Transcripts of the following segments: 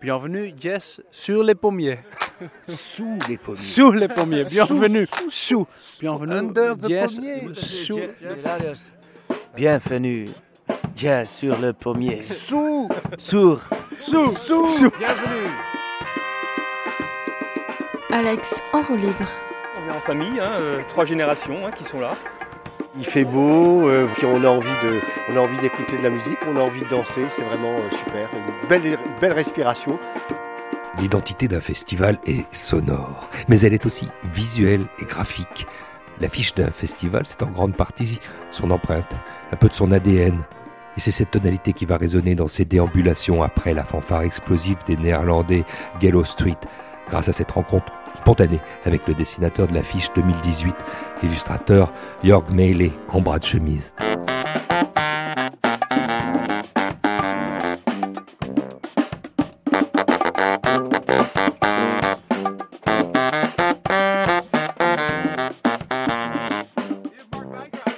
Bienvenue, yes, sur les pommiers. Sous les pommiers. Sous les pommiers. Bienvenue, sous. Bienvenue, Under the yes, pommier. sous. Bienvenue. Jazz sur le pommier. Sous Sourd. Sous. Sous. Bienvenue Alex en roue libre. On vient en famille, hein, euh, trois générations hein, qui sont là. Il fait beau, euh, on a envie d'écouter de la musique, on a envie de danser, c'est vraiment euh, super, une belle, belle respiration. L'identité d'un festival est sonore, mais elle est aussi visuelle et graphique. L'affiche d'un festival, c'est en grande partie son empreinte, un peu de son ADN. Et c'est cette tonalité qui va résonner dans ses déambulations après la fanfare explosive des Néerlandais Gallow Street, grâce à cette rencontre spontanée avec le dessinateur de l'affiche 2018, l'illustrateur Jörg Meile en bras de chemise.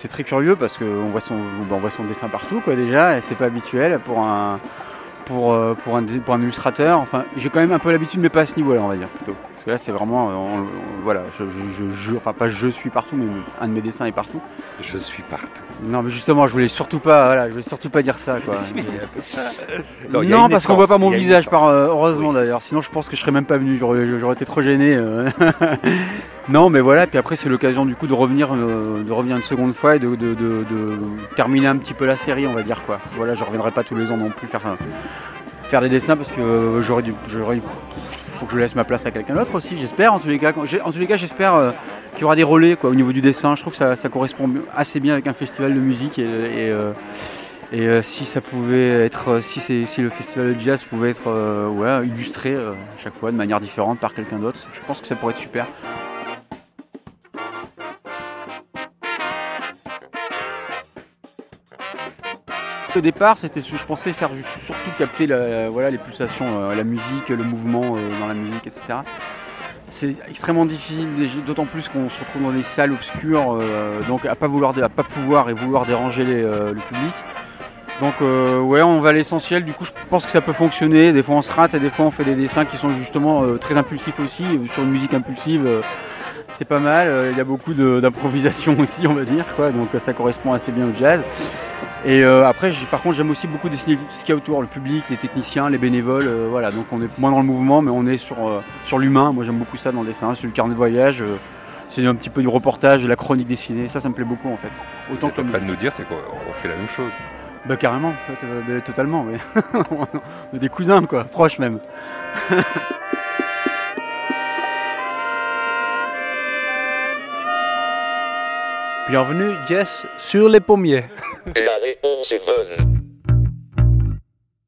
C'est très curieux parce qu'on voit son, dessin partout, quoi, déjà, et c'est pas habituel pour un, pour, euh, pour un, pour un illustrateur. Enfin, j'ai quand même un peu l'habitude, mais pas à ce niveau-là, on va dire, plutôt. Parce que là, c'est vraiment, euh, on- on- voilà, je, je, je- je- enfin pas je suis partout, mais un de mes dessins est partout. Je suis partout. Non, mais justement, je voulais surtout pas, voilà, je voulais surtout pas dire ça, quoi. Si, mais il y a un peu de ça. Non, parce qu'on voit pas mon visage, par, euh, heureusement d'ailleurs. Sinon, je pense que je serais même pas venu. J'aurais, été trop gêné. euh. non, mais voilà. Puis après, c'est l'occasion du coup de revenir, euh, de revenir une seconde fois et de, de- de- de terminer un petit peu la série, on va dire quoi. Voilà, je reviendrai pas tous les ans non plus faire, faire des dessins parce que j'aurais dû, j'aurais, faut que je laisse ma place à quelqu'un d'autre aussi. J'espère. En tous les cas, en tous les cas, j'espère. euh, qu'il y aura des relais au niveau du dessin. Je trouve que ça, correspond assez bien avec un festival de musique et, euh, euh, si ça pouvait être, si, le festival de jazz pouvait être illustré à chaque fois de manière différente par quelqu'un d'autre, je pense que ça pourrait être super. Au départ, c'était, je pensais faire surtout capter les pulsations, euh, la musique, le mouvement euh, dans la musique, etc. C'est extrêmement difficile, d'autant plus qu'on se retrouve dans des salles obscures, euh, donc à pas vouloir, à pas pouvoir et vouloir déranger le public. Donc ouais, on va à l'essentiel. Du coup, je pense que ça peut fonctionner. Des fois, on se rate et des fois, on fait des dessins qui sont justement très impulsifs aussi. Sur une musique impulsive, c'est pas mal. Il y a beaucoup d'improvisation aussi, on va dire. Donc ça correspond assez bien au jazz. Et euh, après, par contre, j'aime aussi beaucoup dessiner ce qu'il y a autour, le public, les techniciens, les bénévoles. euh, voilà, donc on est moins dans le mouvement, mais on est sur, euh, sur l'humain. Moi, j'aime beaucoup ça dans le dessin, sur le carnet de voyage. euh, c'est un petit peu du reportage, de la chronique dessinée. Ça, ça me plaît beaucoup en fait. Autant Ce que que la tu es en train de nous dire, c'est qu'on on fait la même chose. Bah carrément, en fait, euh, totalement, ouais. on est des cousins quoi, proches même. Bienvenue, Jess, sur les pommiers. La réponse est bonne.